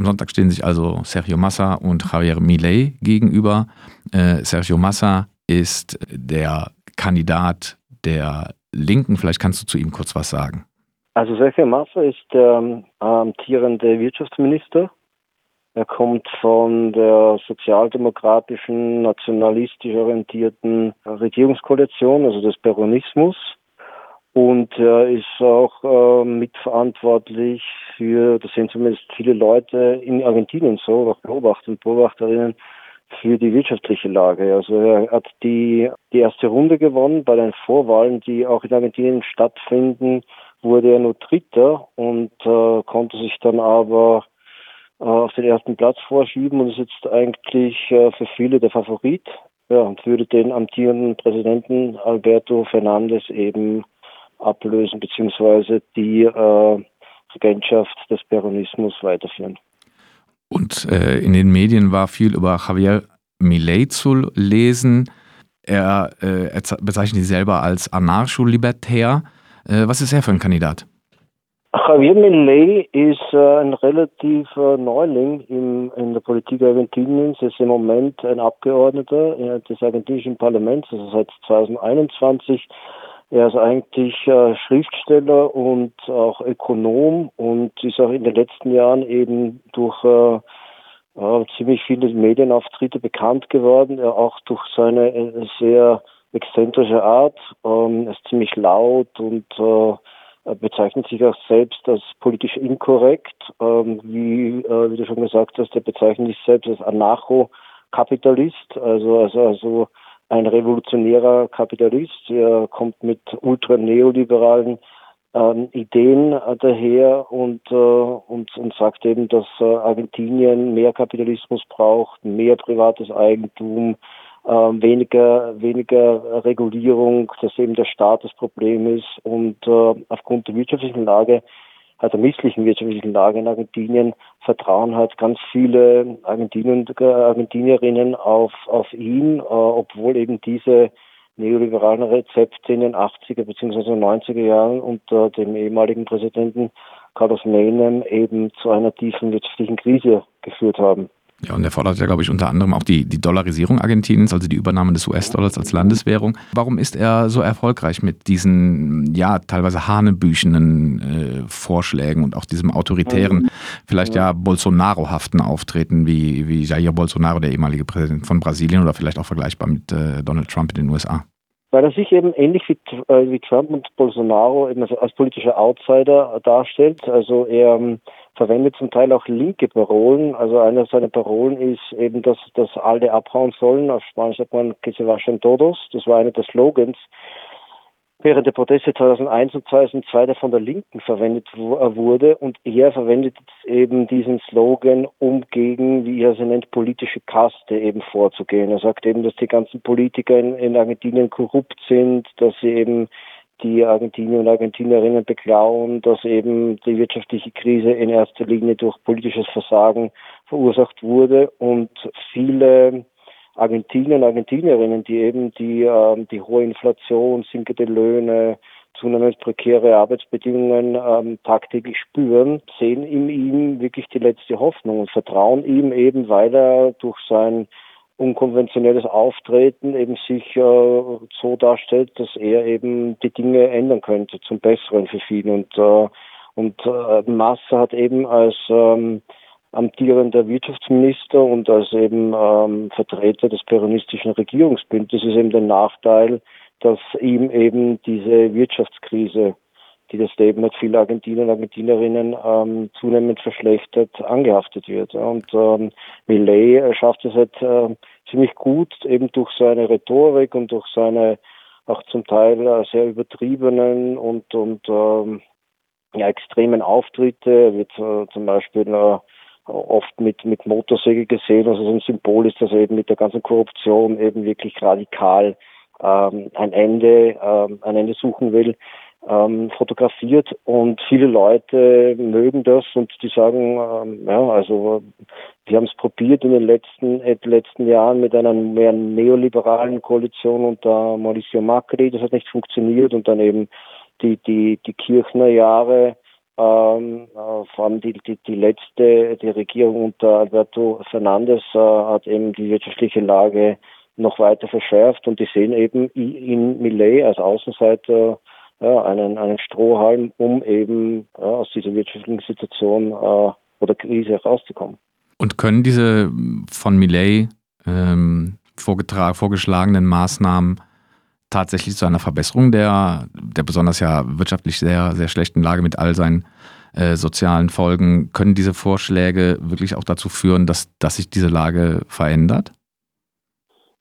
Am Sonntag stehen sich also Sergio Massa und Javier Milei gegenüber. Äh, Sergio Massa ist der Kandidat der Linken. Vielleicht kannst du zu ihm kurz was sagen. Also Sergio Massa ist der ähm, amtierende Wirtschaftsminister. Er kommt von der sozialdemokratischen, nationalistisch orientierten Regierungskoalition, also des Peronismus. Und er ist auch äh, mitverantwortlich für, das sind zumindest viele Leute in Argentinien so, auch Beobachter und Beobachterinnen, für die wirtschaftliche Lage. Also er hat die, die erste Runde gewonnen bei den Vorwahlen, die auch in Argentinien stattfinden, wurde er nur Dritter und äh, konnte sich dann aber äh, auf den ersten Platz vorschieben und ist jetzt eigentlich äh, für viele der Favorit ja, und würde den amtierenden Präsidenten Alberto Fernandez eben ablösen, beziehungsweise die äh, Regentschaft des Peronismus weiterführen. Und äh, in den Medien war viel über Javier Milei zu lesen. Er, äh, er bezeichnet sich selber als anarcho-libertär. Äh, was ist er für ein Kandidat? Javier Milei ist äh, ein relativ äh, Neuling im, in der Politik Argentiniens. Er ist im Moment ein Abgeordneter des argentinischen Parlaments, also seit 2021 er ist eigentlich äh, Schriftsteller und auch Ökonom und ist auch in den letzten Jahren eben durch äh, äh, ziemlich viele Medienauftritte bekannt geworden, er auch durch seine äh, sehr exzentrische Art. Ähm, er ist ziemlich laut und äh, bezeichnet sich auch selbst als politisch inkorrekt. Ähm, wie, äh, wie du schon gesagt hast, er bezeichnet sich selbst als Anarcho-Kapitalist, also, also, also ein revolutionärer Kapitalist. Er kommt mit ultraneoliberalen ähm, Ideen äh, daher und, äh, und, und sagt eben, dass äh, Argentinien mehr Kapitalismus braucht, mehr privates Eigentum, äh, weniger, weniger Regulierung, dass eben der Staat das Problem ist und äh, aufgrund der wirtschaftlichen Lage der misslichen wirtschaftlichen Lage in Argentinien vertrauen halt ganz viele Argentinier und Argentinierinnen auf, auf ihn, äh, obwohl eben diese neoliberalen Rezepte in den 80er bzw. 90er Jahren unter dem ehemaligen Präsidenten Carlos Menem eben zu einer tiefen wirtschaftlichen Krise geführt haben. Ja, und er fordert ja, glaube ich, unter anderem auch die, die Dollarisierung Argentiniens, also die Übernahme des US-Dollars als Landeswährung. Warum ist er so erfolgreich mit diesen, ja, teilweise hanebüchenen äh, Vorschlägen und auch diesem autoritären, vielleicht ja Bolsonaro-haften Auftreten wie, wie Jair Bolsonaro, der ehemalige Präsident von Brasilien oder vielleicht auch vergleichbar mit äh, Donald Trump in den USA? Weil er sich eben ähnlich wie, äh, wie Trump und Bolsonaro eben als, als politischer Outsider darstellt. Also er ähm, verwendet zum Teil auch linke Parolen. Also eine seiner Parolen ist eben, dass, dass alle abhauen sollen. Auf Spanisch sagt man que se vayan todos. Das war einer der Slogans während der Proteste 2001 und 2002, der von der Linken verwendet äh, wurde. Und er verwendet eben diesen Slogan, um gegen, wie er sie nennt, politische Kaste eben vorzugehen. Er sagt eben, dass die ganzen Politiker in, in Argentinien korrupt sind, dass sie eben die Argentinier und Argentinerinnen beklauen, dass eben die wirtschaftliche Krise in erster Linie durch politisches Versagen verursacht wurde und viele Argentinier und Argentinierinnen, die eben die, äh, die hohe Inflation, sinkende Löhne, zunehmend prekäre Arbeitsbedingungen ähm, tagtäglich spüren, sehen in ihm wirklich die letzte Hoffnung und vertrauen ihm eben, weil er durch sein unkonventionelles Auftreten eben sich äh, so darstellt, dass er eben die Dinge ändern könnte zum Besseren für viele. Und, äh, und äh, Massa hat eben als ähm, amtierender Wirtschaftsminister und als eben ähm, Vertreter des peronistischen Regierungsbündnisses eben den Nachteil, dass ihm eben diese Wirtschaftskrise, die das Leben mit vielen Argentinier und Argentinerinnen ähm, zunehmend verschlechtert, angehaftet wird. Und ähm, Millet schafft es halt äh, ziemlich gut, eben durch seine Rhetorik und durch seine auch zum Teil äh, sehr übertriebenen und, und ähm, ja, extremen Auftritte. Wird äh, zum Beispiel äh, oft mit, mit Motorsäge gesehen. Also so ein Symbol ist, dass eben mit der ganzen Korruption eben wirklich radikal ähm, ein Ende, ähm, ein Ende suchen will, ähm, fotografiert. Und viele Leute mögen das und die sagen, ähm, ja, also wir haben es probiert in den letzten, äh, letzten Jahren mit einer mehr neoliberalen Koalition unter Mauricio Macri, das hat nicht funktioniert. Und dann eben die, die, die Kirchner Jahre Ähm, äh, vor allem die, die, die letzte, die Regierung unter Alberto Fernandez äh, hat eben die wirtschaftliche Lage noch weiter verschärft und die sehen eben in Millet als Außenseiter ja, einen, einen Strohhalm, um eben ja, aus dieser wirtschaftlichen Situation äh, oder Krise herauszukommen. Und können diese von Millet ähm, vorgeschlagenen Maßnahmen tatsächlich zu einer Verbesserung der, der besonders ja wirtschaftlich sehr, sehr schlechten Lage mit all seinen äh, sozialen Folgen, können diese Vorschläge wirklich auch dazu führen, dass, dass sich diese Lage verändert?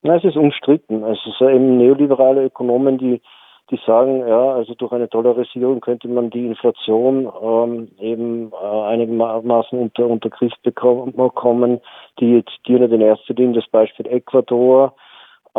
Na, es ist umstritten. Es ist eben neoliberale Ökonomen, die, die sagen, ja, also durch eine Dollarisierung könnte man die Inflation ähm, eben äh, einigermaßen unter, unter Griff bekommen. Die zitieren in erster Linie das Beispiel Ecuador.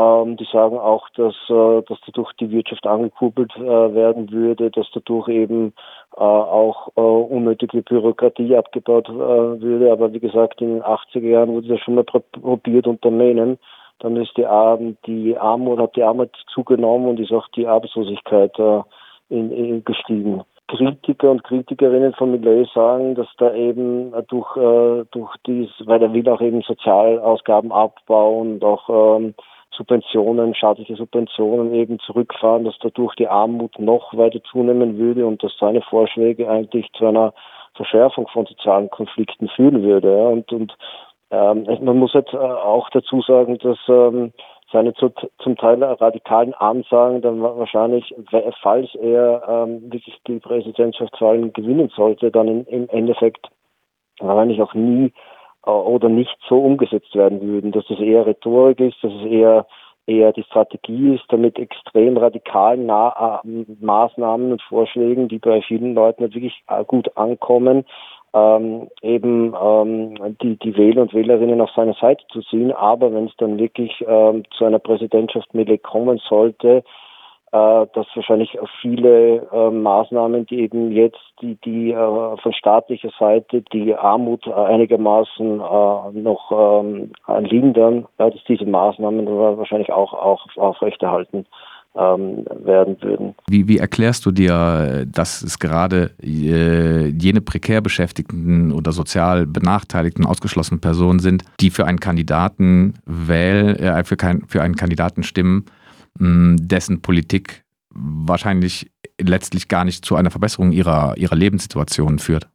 Ähm, die sagen auch, dass, äh, dass dadurch die Wirtschaft angekurbelt äh, werden würde, dass dadurch eben äh, auch äh, unnötige Bürokratie abgebaut äh, würde. Aber wie gesagt, in den 80er Jahren wurde das schon mal probiert unter Mähnen. Dann ist die, Arm, die Armut, hat die Armut zugenommen und ist auch die Arbeitslosigkeit äh, in, in gestiegen. Kritiker und Kritikerinnen von Millet sagen, dass da eben durch, durch dies, weil er will auch eben Sozialausgaben abbauen und auch ähm, Subventionen, staatliche Subventionen eben zurückfahren, dass dadurch die Armut noch weiter zunehmen würde und dass seine Vorschläge eigentlich zu einer Verschärfung von sozialen Konflikten führen würde. Und, und ähm, man muss jetzt äh, auch dazu sagen, dass ähm, seine zu, zum Teil radikalen Ansagen dann wahrscheinlich, falls er ähm, wirklich die Präsidentschaftswahlen gewinnen sollte, dann im Endeffekt wahrscheinlich auch nie oder nicht so umgesetzt werden würden, dass es eher Rhetorik ist, dass es eher eher die Strategie ist, damit extrem radikalen Na äh, Maßnahmen und Vorschlägen, die bei vielen Leuten wirklich äh, gut ankommen, ähm, eben ähm, die, die Wähler und Wählerinnen auf seine Seite zu ziehen. Aber wenn es dann wirklich ähm, zu einer Präsidentschaft Millet kommen sollte, äh, dass wahrscheinlich viele äh, Maßnahmen, die eben jetzt die, die äh, von staatlicher Seite die Armut einigermaßen äh, noch ähm, lindern, dass diese Maßnahmen wahrscheinlich auch, auch aufrechterhalten ähm, werden würden. Wie, wie erklärst du dir, dass es gerade äh, jene prekär beschäftigten oder sozial benachteiligten, ausgeschlossenen Personen sind, die für einen Kandidaten wählen, äh, für, kein, für einen Kandidaten stimmen, dessen Politik wahrscheinlich letztlich gar nicht zu einer Verbesserung ihrer, ihrer Lebenssituation führt.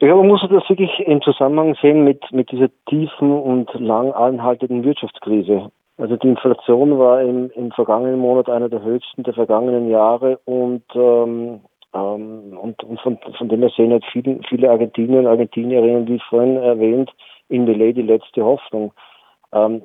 Ja, man muss das wirklich im Zusammenhang sehen mit, mit dieser tiefen und lang anhaltenden Wirtschaftskrise. Also die Inflation war im, im vergangenen Monat einer der höchsten der vergangenen Jahre und, ähm, ähm, und, und von, von dem her sehen halt viele, viele Argentinier und Argentinierinnen, wie vorhin erwähnt, in Millet die letzte Hoffnung. Ähm,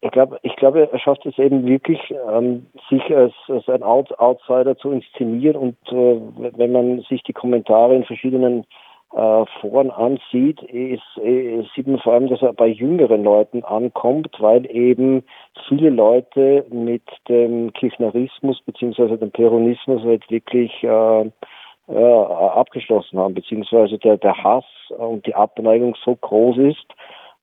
ich glaube, ich glaube, er schafft es eben wirklich, ähm, sich als, als ein Out Outsider zu inszenieren und äh, wenn man sich die Kommentare in verschiedenen äh, Foren ansieht, ist, ist, sieht man vor allem, dass er bei jüngeren Leuten ankommt, weil eben viele Leute mit dem Kirchnerismus beziehungsweise dem Peronismus halt wirklich äh, äh, abgeschlossen haben, beziehungsweise der, der Hass und die Abneigung so groß ist,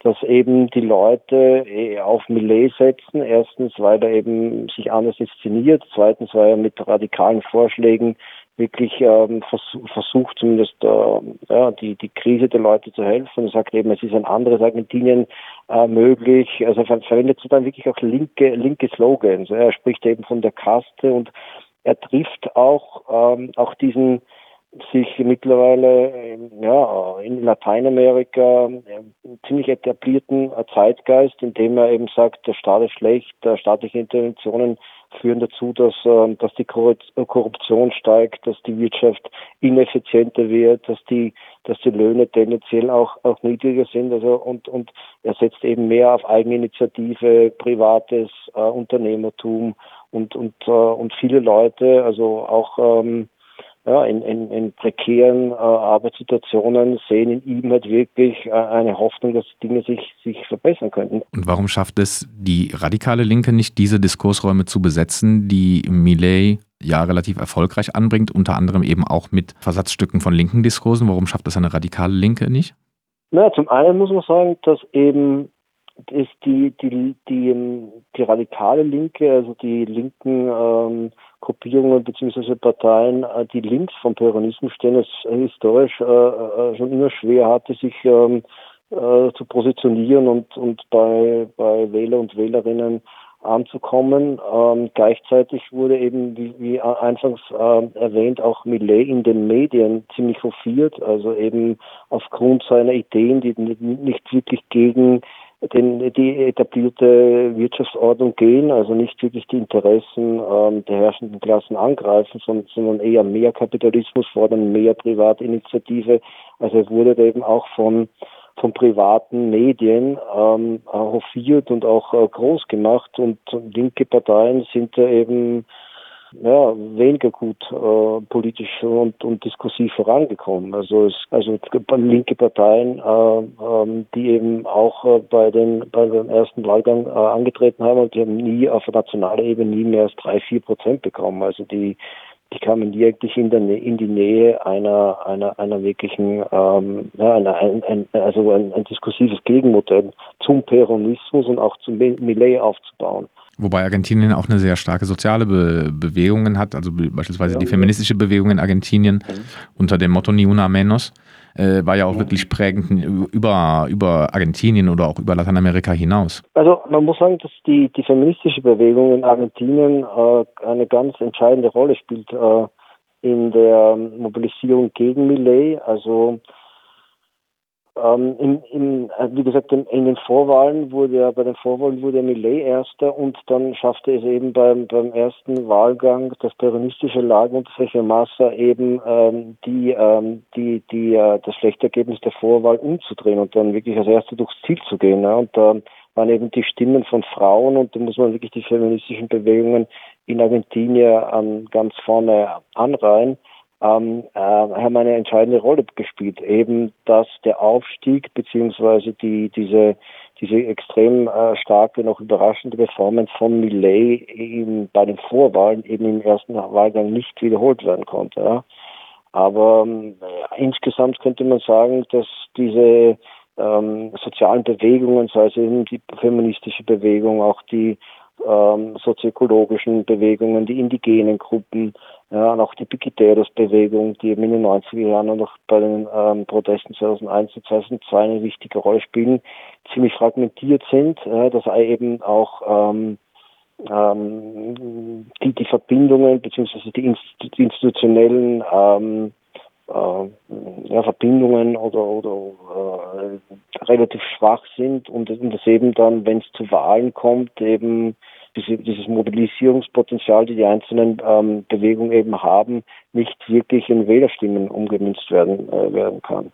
dass eben die Leute eh, auf Millet setzen. Erstens, weil er eben sich anders inszeniert. Zweitens, weil er mit radikalen Vorschlägen wirklich ähm, vers versucht, zumindest äh, ja, die, die Krise der Leute zu helfen. Er sagt eben, es ist ein anderes Argentinien äh, möglich. Also er verwendet dann wirklich auch linke, linke Slogans. Er spricht eben von der Kaste und er trifft auch, ähm, auch diesen sich mittlerweile ja, in Lateinamerika ziemlich etablierten Zeitgeist, indem er eben sagt, der Staat ist schlecht, staatliche Interventionen führen dazu, dass, ähm, dass die Korruption steigt, dass die Wirtschaft ineffizienter wird, dass die, dass die Löhne tendenziell auch, auch niedriger sind. Also und, und er setzt eben mehr auf Eigeninitiative, privates äh, Unternehmertum und, und, äh, und viele Leute, also auch ähm, ja, in, in, in prekären äh, Arbeitssituationen sehen in ihm halt wirklich äh, eine Hoffnung, dass Dinge sich, sich verbessern könnten. Und warum schafft es die radikale Linke nicht, diese Diskursräume zu besetzen, die Millet ja relativ erfolgreich anbringt, unter anderem eben auch mit Versatzstücken von linken Diskursen? Warum schafft das eine radikale Linke nicht? Na, zum einen muss man sagen, dass eben ist die, die, die, ähm, die radikale Linke, also die linken ähm, Gruppierungen bzw. Parteien, äh, die links vom Peronismus stehen, es historisch äh, äh, schon immer schwer hatte, sich ähm, äh, zu positionieren und, und bei, bei Wähler und Wählerinnen anzukommen. Ähm, gleichzeitig wurde eben, wie, wie anfangs äh, erwähnt, auch Millet in den Medien ziemlich hofiert, also eben aufgrund seiner Ideen, die nicht wirklich gegen den, die etablierte Wirtschaftsordnung gehen, also nicht wirklich die Interessen ähm, der herrschenden Klassen angreifen, sondern, sondern eher mehr Kapitalismus fordern, mehr Privatinitiative. Also er wurde eben auch von von privaten Medien ähm, hofiert und auch äh, groß gemacht und linke Parteien sind da eben ja, weniger gut äh, politisch und, und diskursiv vorangekommen. Also es also linke Parteien, äh, äh, die eben auch äh, bei den bei dem ersten Wahlgang äh, angetreten haben und die haben nie auf nationaler Ebene nie mehr als drei, vier Prozent bekommen. Also die die kamen wirklich in, der, in die Nähe einer, einer, einer wirklichen, ähm, ja, einer, ein, ein, also ein, ein diskursives Gegenmodell zum Peronismus und auch zum Millet aufzubauen. Wobei Argentinien auch eine sehr starke soziale Be Bewegungen hat, also beispielsweise ja, die feministische Bewegung in Argentinien mhm. unter dem Motto Ni una menos äh, war ja auch wirklich prägend über, über Argentinien oder auch über Lateinamerika hinaus. Also man muss sagen, dass die, die feministische Bewegung in Argentinien äh, eine ganz entscheidende Rolle spielt äh, in der Mobilisierung gegen Millet. Also ähm, in, in, äh, wie gesagt, in, den Vorwahlen wurde er, bei den Vorwahlen wurde Millet erster und dann schaffte es eben beim, beim ersten Wahlgang das peronistische Lager und Sergio Massa eben ähm, die, ähm, die, die, äh, das schlechte Ergebnis der Vorwahl umzudrehen und dann wirklich als erster durchs Ziel zu gehen. Ja. Und da waren eben die Stimmen von Frauen und da muss man wirklich die feministischen Bewegungen in Argentinien ähm, ganz vorne anreihen ähm, äh, haben eine entscheidende Rolle gespielt. Eben, dass der Aufstieg beziehungsweise die diese diese extrem äh, starke, noch überraschende Performance von Millet eben bei den Vorwahlen eben im ersten Wahlgang nicht wiederholt werden konnte. Ja. Aber äh, insgesamt könnte man sagen, dass diese ähm, sozialen Bewegungen, sei es eben die feministische Bewegung, auch die ähm, sozioökologischen Bewegungen, die indigenen Gruppen, ja, und auch die Piqueteros-Bewegung, die eben in den 90er Jahren und auch bei den ähm, Protesten 2001 und 2002 eine wichtige Rolle spielen, ziemlich fragmentiert sind, ja, dass eben auch ähm, ähm, die, die Verbindungen beziehungsweise die, die institutionellen ähm, äh, ja, Verbindungen oder, oder äh, relativ schwach sind und, und das eben dann, wenn es zu Wahlen kommt, eben diese, dieses Mobilisierungspotenzial, die die einzelnen ähm, Bewegungen eben haben, nicht wirklich in Wählerstimmen umgemünzt werden, äh, werden kann.